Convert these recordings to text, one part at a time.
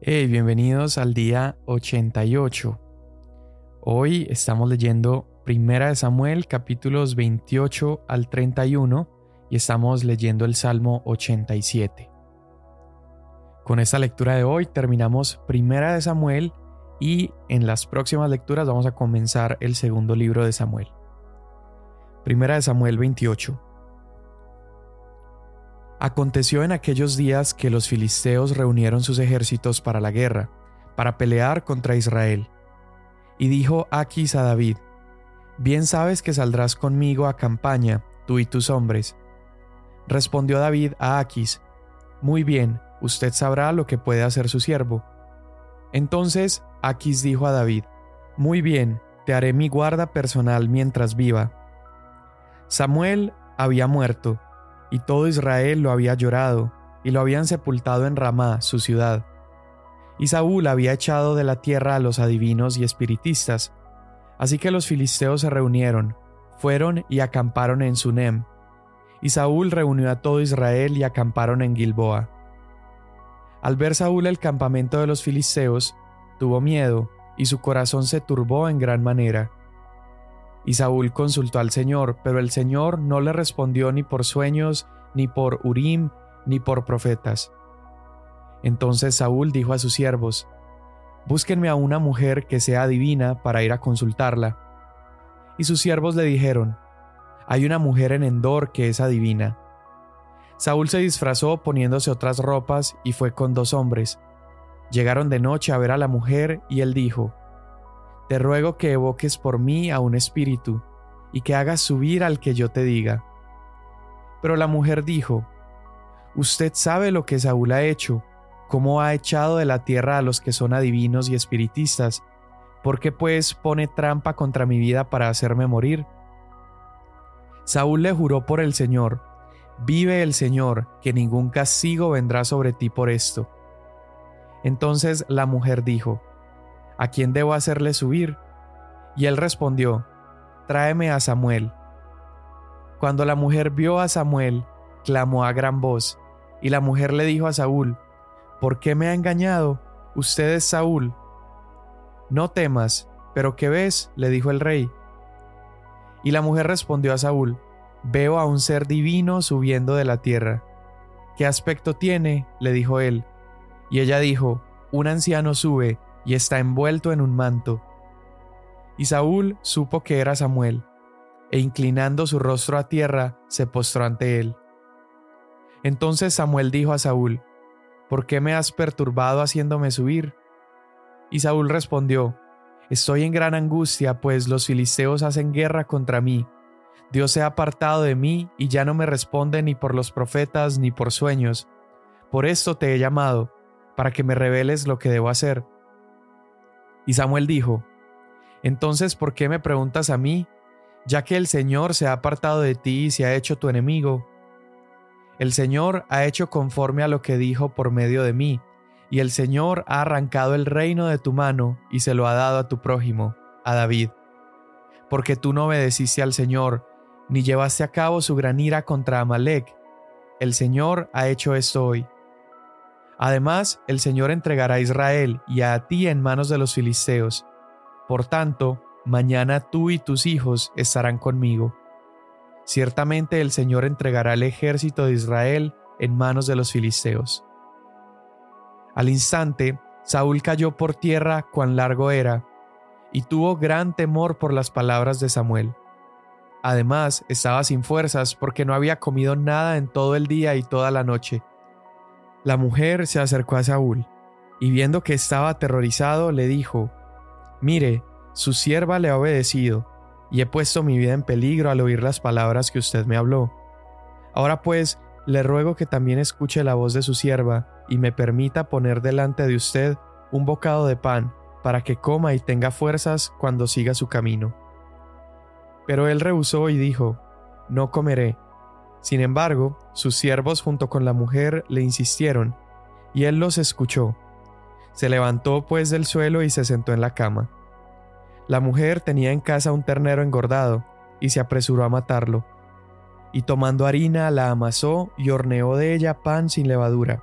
Hey, bienvenidos al día 88. Hoy estamos leyendo Primera de Samuel capítulos 28 al 31 y estamos leyendo el Salmo 87. Con esta lectura de hoy terminamos Primera de Samuel y en las próximas lecturas vamos a comenzar el segundo libro de Samuel. Primera de Samuel 28. Aconteció en aquellos días que los filisteos reunieron sus ejércitos para la guerra, para pelear contra Israel. Y dijo Aquis a David, Bien sabes que saldrás conmigo a campaña, tú y tus hombres. Respondió David a Aquis, Muy bien, usted sabrá lo que puede hacer su siervo. Entonces Aquis dijo a David, Muy bien, te haré mi guarda personal mientras viva. Samuel había muerto, y todo Israel lo había llorado, y lo habían sepultado en Ramá, su ciudad. Y Saúl había echado de la tierra a los adivinos y espiritistas. Así que los filisteos se reunieron, fueron y acamparon en Sunem. Y Saúl reunió a todo Israel y acamparon en Gilboa. Al ver Saúl el campamento de los filisteos, tuvo miedo, y su corazón se turbó en gran manera. Y Saúl consultó al Señor, pero el Señor no le respondió ni por sueños, ni por Urim, ni por profetas. Entonces Saúl dijo a sus siervos, Búsquenme a una mujer que sea divina para ir a consultarla. Y sus siervos le dijeron, Hay una mujer en Endor que es adivina. Saúl se disfrazó poniéndose otras ropas y fue con dos hombres. Llegaron de noche a ver a la mujer y él dijo, te ruego que evoques por mí a un espíritu, y que hagas subir al que yo te diga. Pero la mujer dijo, Usted sabe lo que Saúl ha hecho, cómo ha echado de la tierra a los que son adivinos y espiritistas, ¿por qué pues pone trampa contra mi vida para hacerme morir? Saúl le juró por el Señor, Vive el Señor, que ningún castigo vendrá sobre ti por esto. Entonces la mujer dijo, ¿A quién debo hacerle subir? Y él respondió, Tráeme a Samuel. Cuando la mujer vio a Samuel, clamó a gran voz, y la mujer le dijo a Saúl, ¿Por qué me ha engañado? Usted es Saúl. No temas, pero ¿qué ves? le dijo el rey. Y la mujer respondió a Saúl, Veo a un ser divino subiendo de la tierra. ¿Qué aspecto tiene? le dijo él. Y ella dijo, Un anciano sube y está envuelto en un manto. Y Saúl supo que era Samuel, e inclinando su rostro a tierra, se postró ante él. Entonces Samuel dijo a Saúl, ¿Por qué me has perturbado haciéndome subir? Y Saúl respondió, Estoy en gran angustia, pues los filisteos hacen guerra contra mí. Dios se ha apartado de mí y ya no me responde ni por los profetas ni por sueños. Por esto te he llamado, para que me reveles lo que debo hacer. Y Samuel dijo, Entonces, ¿por qué me preguntas a mí? Ya que el Señor se ha apartado de ti y se ha hecho tu enemigo. El Señor ha hecho conforme a lo que dijo por medio de mí, y el Señor ha arrancado el reino de tu mano y se lo ha dado a tu prójimo, a David. Porque tú no obedeciste al Señor, ni llevaste a cabo su gran ira contra Amalek. El Señor ha hecho esto hoy. Además, el Señor entregará a Israel y a ti en manos de los filisteos. Por tanto, mañana tú y tus hijos estarán conmigo. Ciertamente el Señor entregará el ejército de Israel en manos de los filisteos. Al instante, Saúl cayó por tierra cuán largo era, y tuvo gran temor por las palabras de Samuel. Además, estaba sin fuerzas porque no había comido nada en todo el día y toda la noche. La mujer se acercó a Saúl, y viendo que estaba aterrorizado, le dijo, Mire, su sierva le ha obedecido, y he puesto mi vida en peligro al oír las palabras que usted me habló. Ahora pues, le ruego que también escuche la voz de su sierva, y me permita poner delante de usted un bocado de pan, para que coma y tenga fuerzas cuando siga su camino. Pero él rehusó y dijo, No comeré, sin embargo, sus siervos junto con la mujer le insistieron, y él los escuchó. Se levantó pues del suelo y se sentó en la cama. La mujer tenía en casa un ternero engordado, y se apresuró a matarlo. Y tomando harina la amasó y horneó de ella pan sin levadura.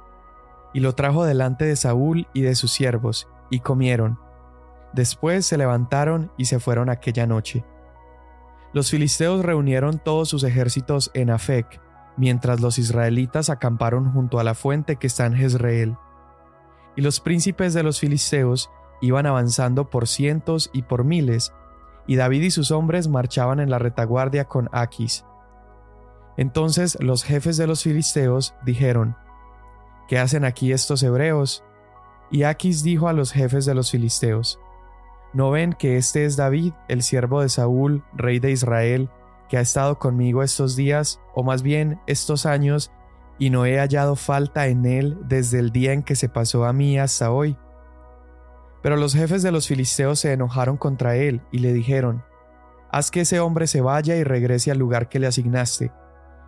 y lo trajo delante de Saúl y de sus siervos, y comieron. Después se levantaron y se fueron aquella noche. Los filisteos reunieron todos sus ejércitos en Afec, mientras los israelitas acamparon junto a la fuente que está en Jezreel. Y los príncipes de los filisteos iban avanzando por cientos y por miles, y David y sus hombres marchaban en la retaguardia con Aquis. Entonces los jefes de los filisteos dijeron, ¿Qué hacen aquí estos hebreos? Y Aquis dijo a los jefes de los filisteos, ¿No ven que este es David, el siervo de Saúl, rey de Israel, que ha estado conmigo estos días, o más bien estos años, y no he hallado falta en él desde el día en que se pasó a mí hasta hoy? Pero los jefes de los filisteos se enojaron contra él y le dijeron, Haz que ese hombre se vaya y regrese al lugar que le asignaste,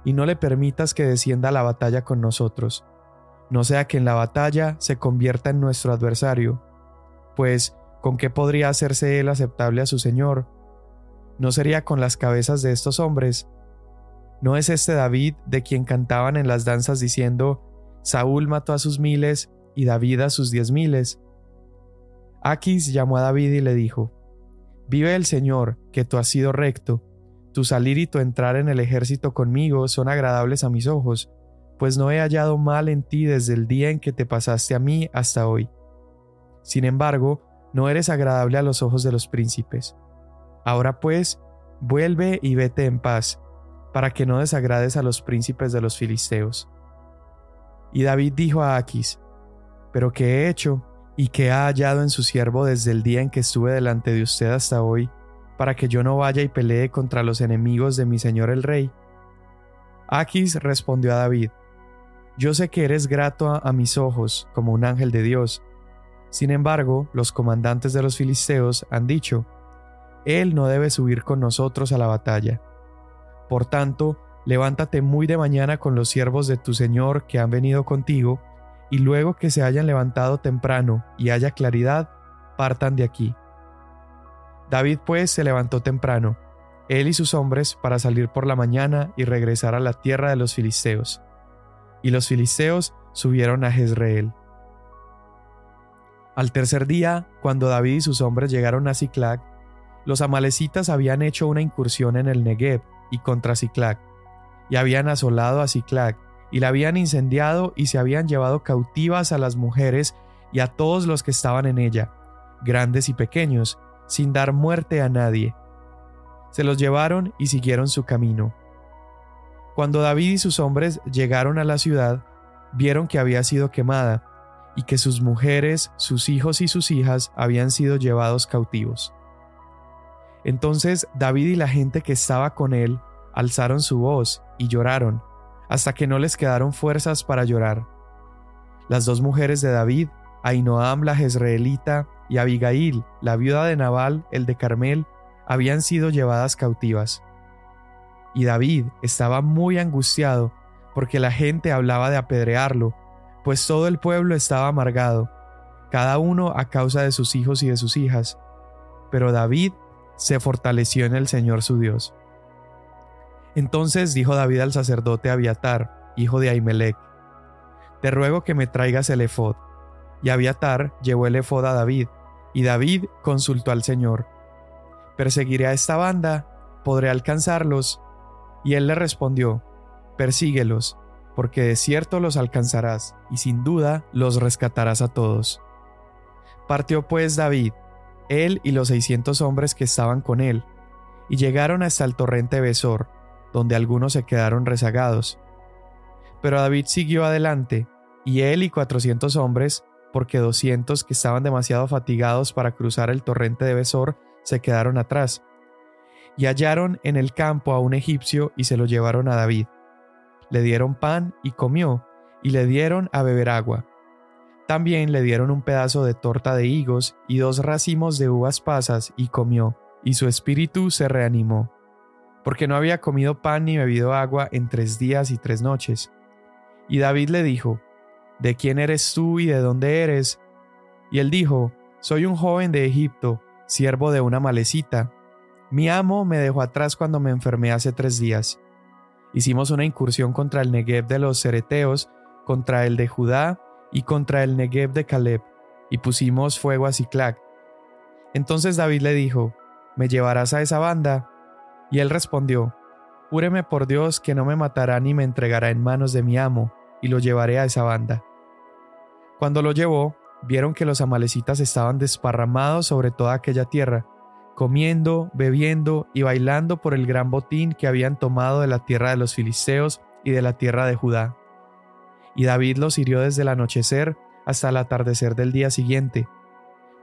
y no le permitas que descienda a la batalla con nosotros, no sea que en la batalla se convierta en nuestro adversario, pues ¿con qué podría hacerse él aceptable a su Señor? ¿No sería con las cabezas de estos hombres? ¿No es este David de quien cantaban en las danzas diciendo, Saúl mató a sus miles y David a sus diez miles? Aquis llamó a David y le dijo, Vive el Señor, que tú has sido recto, tu salir y tu entrar en el ejército conmigo son agradables a mis ojos, pues no he hallado mal en ti desde el día en que te pasaste a mí hasta hoy. Sin embargo, no eres agradable a los ojos de los príncipes. Ahora pues, vuelve y vete en paz, para que no desagrades a los príncipes de los filisteos. Y David dijo a Aquis, ¿Pero qué he hecho? y qué ha hallado en su siervo desde el día en que estuve delante de usted hasta hoy, para que yo no vaya y pelee contra los enemigos de mi señor el rey? Aquis respondió a David, Yo sé que eres grato a, a mis ojos, como un ángel de Dios. Sin embargo, los comandantes de los filisteos han dicho, Él no debe subir con nosotros a la batalla. Por tanto, levántate muy de mañana con los siervos de tu Señor que han venido contigo, y luego que se hayan levantado temprano y haya claridad, partan de aquí. David pues se levantó temprano, él y sus hombres, para salir por la mañana y regresar a la tierra de los filisteos. Y los filisteos subieron a Jezreel. Al tercer día, cuando David y sus hombres llegaron a Ciclac, los amalecitas habían hecho una incursión en el Negev y contra Ciclac, y habían asolado a Ciclac y la habían incendiado y se habían llevado cautivas a las mujeres y a todos los que estaban en ella, grandes y pequeños, sin dar muerte a nadie. Se los llevaron y siguieron su camino. Cuando David y sus hombres llegaron a la ciudad, vieron que había sido quemada, y que sus mujeres, sus hijos y sus hijas habían sido llevados cautivos. Entonces David y la gente que estaba con él alzaron su voz y lloraron, hasta que no les quedaron fuerzas para llorar. Las dos mujeres de David, Ainoam la jezreelita y Abigail, la viuda de Nabal, el de Carmel, habían sido llevadas cautivas. Y David estaba muy angustiado porque la gente hablaba de apedrearlo, pues todo el pueblo estaba amargado, cada uno a causa de sus hijos y de sus hijas. Pero David se fortaleció en el Señor su Dios. Entonces dijo David al sacerdote Abiatar, hijo de Ahimelech, Te ruego que me traigas el efod. Y Abiatar llevó el efod a David, y David consultó al Señor. ¿Perseguiré a esta banda? ¿Podré alcanzarlos? Y él le respondió, Persíguelos, porque de cierto los alcanzarás, y sin duda los rescatarás a todos. Partió pues David, él y los seiscientos hombres que estaban con él, y llegaron hasta el torrente Besor, donde algunos se quedaron rezagados. Pero David siguió adelante, y él y cuatrocientos hombres, porque doscientos que estaban demasiado fatigados para cruzar el torrente de Besor, se quedaron atrás. Y hallaron en el campo a un egipcio y se lo llevaron a David. Le dieron pan y comió, y le dieron a beber agua. También le dieron un pedazo de torta de higos y dos racimos de uvas pasas y comió, y su espíritu se reanimó porque no había comido pan ni bebido agua en tres días y tres noches. Y David le dijo, ¿De quién eres tú y de dónde eres? Y él dijo, Soy un joven de Egipto, siervo de una malecita. Mi amo me dejó atrás cuando me enfermé hace tres días. Hicimos una incursión contra el Negev de los Cereteos, contra el de Judá y contra el Negev de Caleb, y pusimos fuego a Ciclac. Entonces David le dijo, ¿Me llevarás a esa banda? Y él respondió, Júreme por Dios que no me matará ni me entregará en manos de mi amo, y lo llevaré a esa banda. Cuando lo llevó, vieron que los amalecitas estaban desparramados sobre toda aquella tierra, comiendo, bebiendo y bailando por el gran botín que habían tomado de la tierra de los filisteos y de la tierra de Judá. Y David los hirió desde el anochecer hasta el atardecer del día siguiente.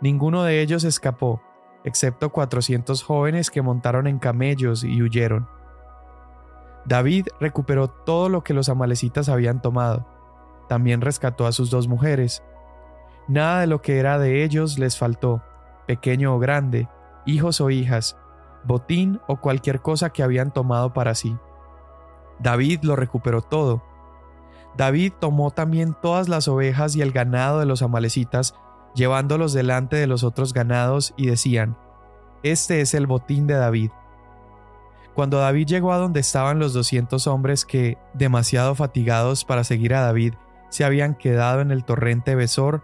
Ninguno de ellos escapó, excepto cuatrocientos jóvenes que montaron en camellos y huyeron. David recuperó todo lo que los amalecitas habían tomado. También rescató a sus dos mujeres. Nada de lo que era de ellos les faltó, pequeño o grande, hijos o hijas, botín o cualquier cosa que habían tomado para sí. David lo recuperó todo. David tomó también todas las ovejas y el ganado de los amalecitas, llevándolos delante de los otros ganados, y decían, Este es el botín de David. Cuando David llegó a donde estaban los doscientos hombres que, demasiado fatigados para seguir a David, se habían quedado en el torrente Besor,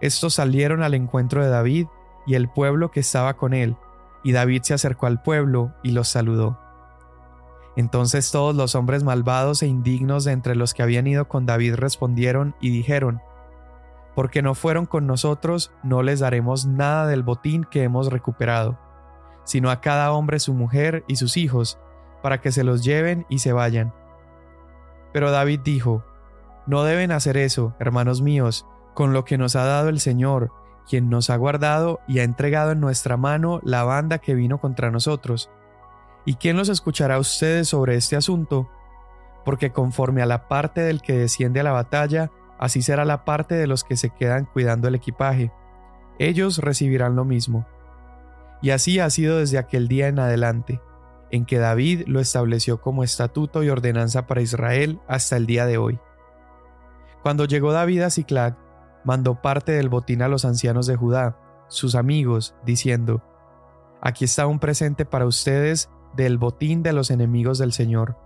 estos salieron al encuentro de David y el pueblo que estaba con él, y David se acercó al pueblo y los saludó. Entonces todos los hombres malvados e indignos de entre los que habían ido con David respondieron y dijeron, Porque no fueron con nosotros, no les daremos nada del botín que hemos recuperado sino a cada hombre su mujer y sus hijos, para que se los lleven y se vayan. Pero David dijo, No deben hacer eso, hermanos míos, con lo que nos ha dado el Señor, quien nos ha guardado y ha entregado en nuestra mano la banda que vino contra nosotros. ¿Y quién los escuchará a ustedes sobre este asunto? Porque conforme a la parte del que desciende a la batalla, así será la parte de los que se quedan cuidando el equipaje. Ellos recibirán lo mismo. Y así ha sido desde aquel día en adelante, en que David lo estableció como estatuto y ordenanza para Israel hasta el día de hoy. Cuando llegó David a Ciclac, mandó parte del botín a los ancianos de Judá, sus amigos, diciendo, Aquí está un presente para ustedes del botín de los enemigos del Señor.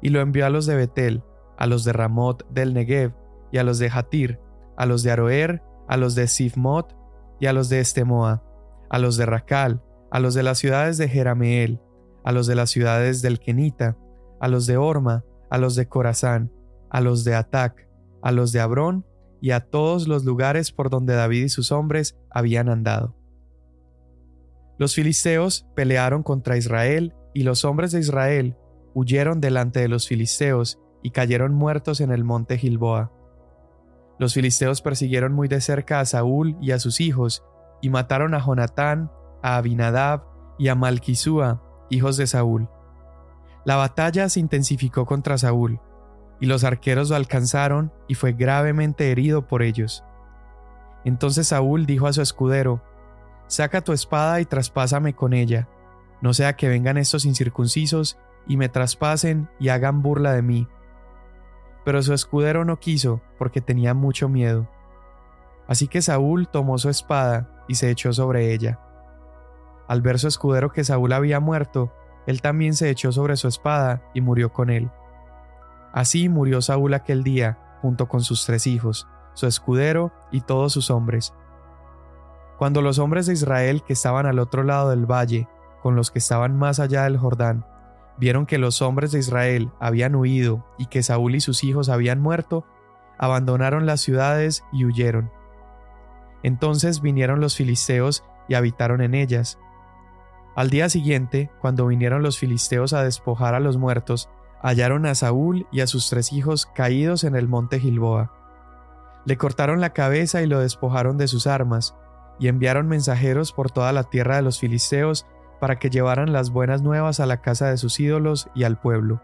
Y lo envió a los de Betel, a los de Ramot del Negev, y a los de Hatir, a los de Aroer, a los de Sifmot y a los de Estemoa, a los de Racal, a los de las ciudades de Jerameel, a los de las ciudades del Kenita, a los de Orma, a los de Corazán, a los de Atac, a los de Abrón y a todos los lugares por donde David y sus hombres habían andado. Los filisteos pelearon contra Israel y los hombres de Israel huyeron delante de los filisteos y cayeron muertos en el monte Gilboa. Los filisteos persiguieron muy de cerca a Saúl y a sus hijos y mataron a Jonatán, a Abinadab y a Malquisúa, hijos de Saúl. La batalla se intensificó contra Saúl, y los arqueros lo alcanzaron y fue gravemente herido por ellos. Entonces Saúl dijo a su escudero, Saca tu espada y traspásame con ella, no sea que vengan estos incircuncisos y me traspasen y hagan burla de mí. Pero su escudero no quiso, porque tenía mucho miedo. Así que Saúl tomó su espada y se echó sobre ella. Al ver su escudero que Saúl había muerto, él también se echó sobre su espada y murió con él. Así murió Saúl aquel día, junto con sus tres hijos, su escudero y todos sus hombres. Cuando los hombres de Israel que estaban al otro lado del valle, con los que estaban más allá del Jordán, vieron que los hombres de Israel habían huido y que Saúl y sus hijos habían muerto, abandonaron las ciudades y huyeron. Entonces vinieron los filisteos y habitaron en ellas. Al día siguiente, cuando vinieron los filisteos a despojar a los muertos, hallaron a Saúl y a sus tres hijos caídos en el monte Gilboa. Le cortaron la cabeza y lo despojaron de sus armas, y enviaron mensajeros por toda la tierra de los filisteos para que llevaran las buenas nuevas a la casa de sus ídolos y al pueblo.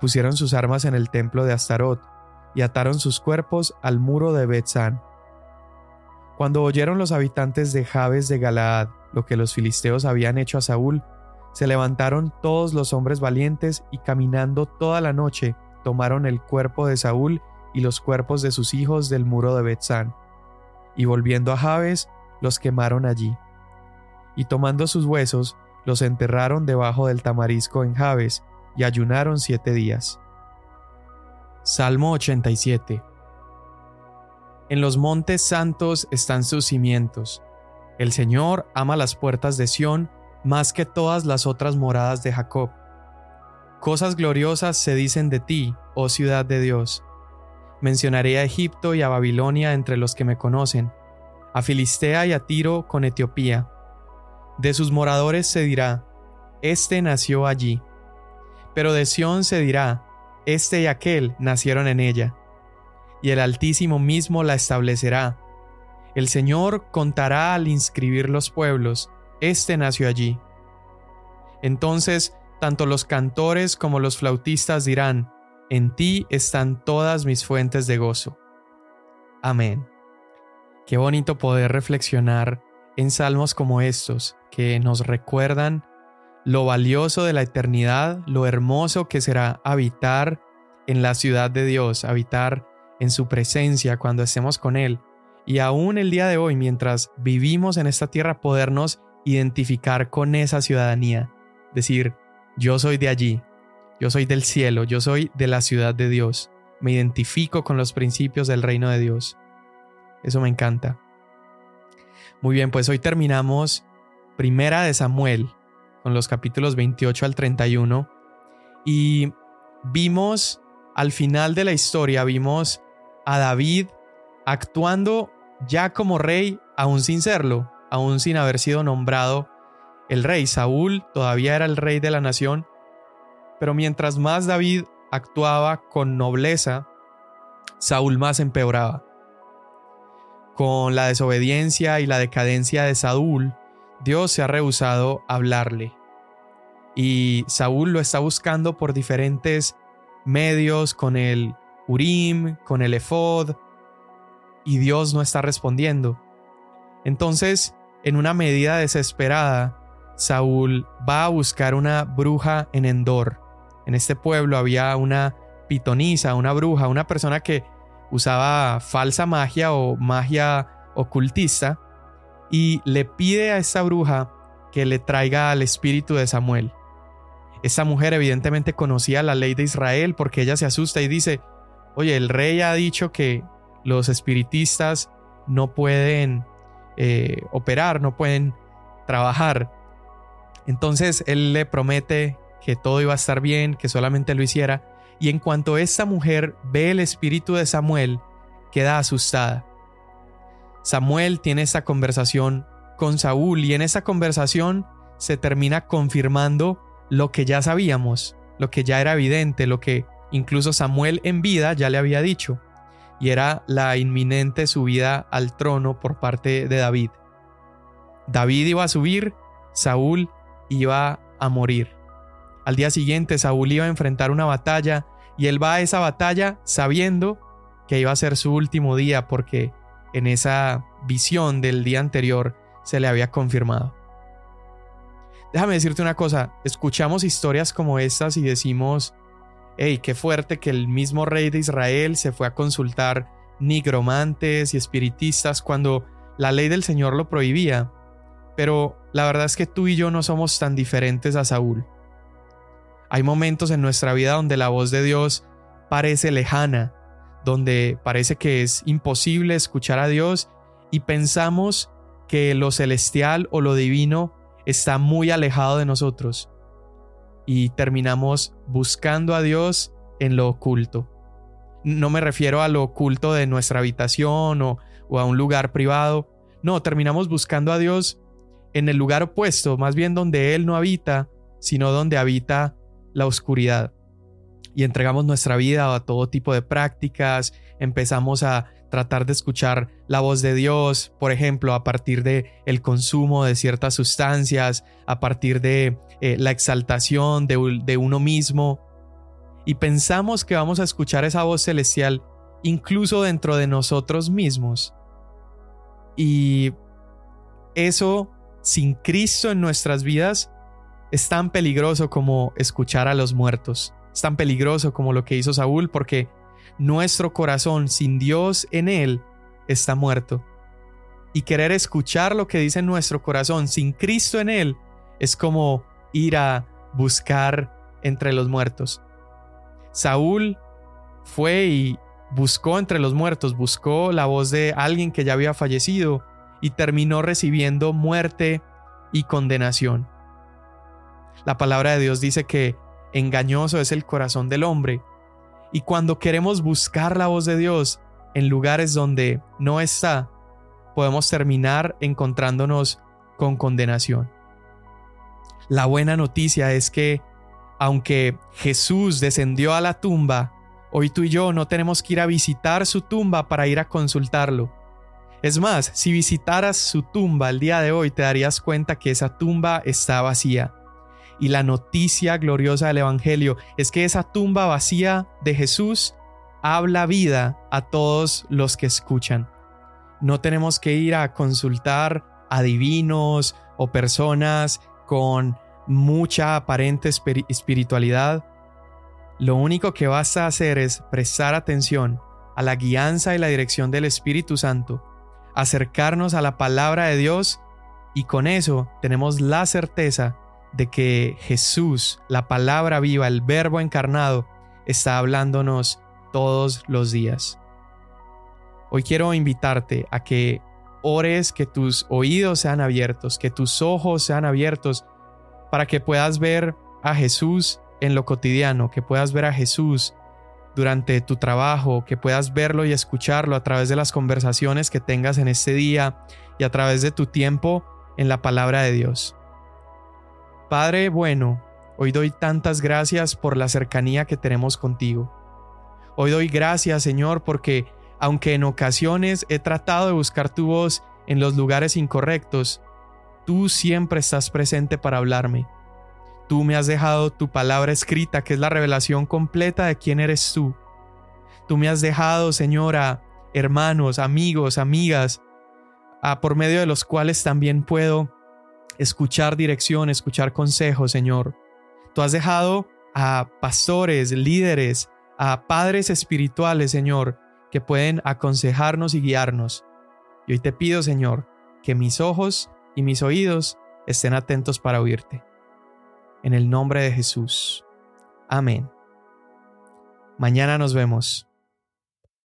Pusieron sus armas en el templo de Astarot, y ataron sus cuerpos al muro de Betzán. Cuando oyeron los habitantes de Jabes de Galaad lo que los filisteos habían hecho a Saúl, se levantaron todos los hombres valientes y caminando toda la noche tomaron el cuerpo de Saúl y los cuerpos de sus hijos del muro de Betzán, y volviendo a Jabes, los quemaron allí. Y tomando sus huesos, los enterraron debajo del tamarisco en Jabes, y ayunaron siete días. Salmo 87 En los montes santos están sus cimientos. El Señor ama las puertas de Sión más que todas las otras moradas de Jacob. Cosas gloriosas se dicen de ti, oh ciudad de Dios. Mencionaré a Egipto y a Babilonia entre los que me conocen, a Filistea y a Tiro con Etiopía. De sus moradores se dirá, Este nació allí. Pero de Sión se dirá, Este y aquel nacieron en ella y el Altísimo mismo la establecerá. El Señor contará al inscribir los pueblos, Este nació allí. Entonces, tanto los cantores como los flautistas dirán, En ti están todas mis fuentes de gozo. Amén. Qué bonito poder reflexionar en salmos como estos, que nos recuerdan lo valioso de la eternidad, lo hermoso que será habitar en la ciudad de Dios, habitar en su presencia cuando estemos con Él. Y aún el día de hoy, mientras vivimos en esta tierra, podernos identificar con esa ciudadanía. Decir, yo soy de allí, yo soy del cielo, yo soy de la ciudad de Dios. Me identifico con los principios del reino de Dios. Eso me encanta. Muy bien, pues hoy terminamos Primera de Samuel, con los capítulos 28 al 31, y vimos al final de la historia, vimos a David actuando ya como rey, aún sin serlo, aún sin haber sido nombrado el rey. Saúl todavía era el rey de la nación, pero mientras más David actuaba con nobleza, Saúl más empeoraba. Con la desobediencia y la decadencia de Saúl, Dios se ha rehusado a hablarle. Y Saúl lo está buscando por diferentes medios, con el Urim, con el Ephod, y Dios no está respondiendo. Entonces, en una medida desesperada, Saúl va a buscar una bruja en Endor. En este pueblo había una pitonisa, una bruja, una persona que usaba falsa magia o magia ocultista, y le pide a esta bruja que le traiga al espíritu de Samuel. Esta mujer evidentemente conocía la ley de Israel porque ella se asusta y dice, oye, el rey ha dicho que los espiritistas no pueden eh, operar, no pueden trabajar. Entonces él le promete que todo iba a estar bien, que solamente lo hiciera. Y en cuanto esta mujer ve el espíritu de Samuel, queda asustada. Samuel tiene esta conversación con Saúl y en esa conversación se termina confirmando lo que ya sabíamos, lo que ya era evidente, lo que Incluso Samuel en vida ya le había dicho, y era la inminente subida al trono por parte de David. David iba a subir, Saúl iba a morir. Al día siguiente Saúl iba a enfrentar una batalla y él va a esa batalla sabiendo que iba a ser su último día porque en esa visión del día anterior se le había confirmado. Déjame decirte una cosa, escuchamos historias como estas y decimos, hey, qué fuerte que el mismo rey de Israel se fue a consultar nigromantes y espiritistas cuando la ley del Señor lo prohibía. Pero la verdad es que tú y yo no somos tan diferentes a Saúl. Hay momentos en nuestra vida donde la voz de Dios parece lejana, donde parece que es imposible escuchar a Dios y pensamos que lo celestial o lo divino está muy alejado de nosotros y terminamos buscando a Dios en lo oculto. No me refiero a lo oculto de nuestra habitación o, a un lugar privado. No, terminamos buscando a Dios en el lugar opuesto, más bien donde Él no habita, sino donde habita la oscuridad. Y entregamos nuestra vida a todo tipo de prácticas, empezamos a tratar de escuchar la voz de Dios, por ejemplo, a partir de el consumo de ciertas sustancias, a partir de eh, la exaltación de, de uno mismo. Y pensamos que vamos a escuchar esa voz celestial incluso dentro de nosotros mismos. Y eso, sin Cristo en nuestras vidas, es tan peligroso como escuchar a los muertos. Es tan peligroso como lo que hizo Saúl porque nuestro corazón sin Dios en él está muerto. Y querer escuchar lo que dice nuestro corazón sin Cristo en él es como ir a buscar entre los muertos. Saúl fue y buscó entre los muertos, buscó la voz de alguien que ya había fallecido y terminó recibiendo muerte y condenación. La palabra de Dios dice que engañoso es el corazón del hombre y cuando queremos buscar la voz de Dios en lugares donde no está, podemos terminar encontrándonos con condenación. La buena noticia es que, aunque Jesús descendió a la tumba, hoy tú y yo no tenemos que ir a visitar su tumba para ir a consultarlo. Es más, si visitaras su tumba el día de hoy, te darías cuenta que esa tumba está vacía. Y la noticia gloriosa del Evangelio es que esa tumba vacía de Jesús habla vida a todos los que escuchan. No tenemos que ir a consultar a divinos o personas con mucha aparente espiritualidad. Lo único que vas a hacer es prestar atención a la guianza y la dirección del Espíritu Santo, acercarnos a la palabra de Dios y con eso tenemos la certeza de que Jesús, la palabra viva, el verbo encarnado, está hablándonos todos los días. Hoy quiero invitarte a que ores, que tus oídos sean abiertos, que tus ojos sean abiertos, para que puedas ver a Jesús en lo cotidiano, que puedas ver a Jesús durante tu trabajo, que puedas verlo y escucharlo a través de las conversaciones que tengas en este día y a través de tu tiempo en la palabra de Dios. Padre bueno, hoy doy tantas gracias por la cercanía que tenemos contigo. Hoy doy gracias, Señor, porque aunque en ocasiones he tratado de buscar tu voz en los lugares incorrectos, tú siempre estás presente para hablarme. Tú me has dejado tu palabra escrita, que es la revelación completa de quién eres tú. Tú me has dejado, Señora, hermanos, amigos, amigas, a por medio de los cuales también puedo escuchar dirección, escuchar consejos, Señor. Tú has dejado a pastores, líderes, a padres espirituales, Señor, que pueden aconsejarnos y guiarnos. Y hoy te pido, Señor, que mis ojos y mis oídos estén atentos para oírte. En el nombre de Jesús. Amén. Mañana nos vemos.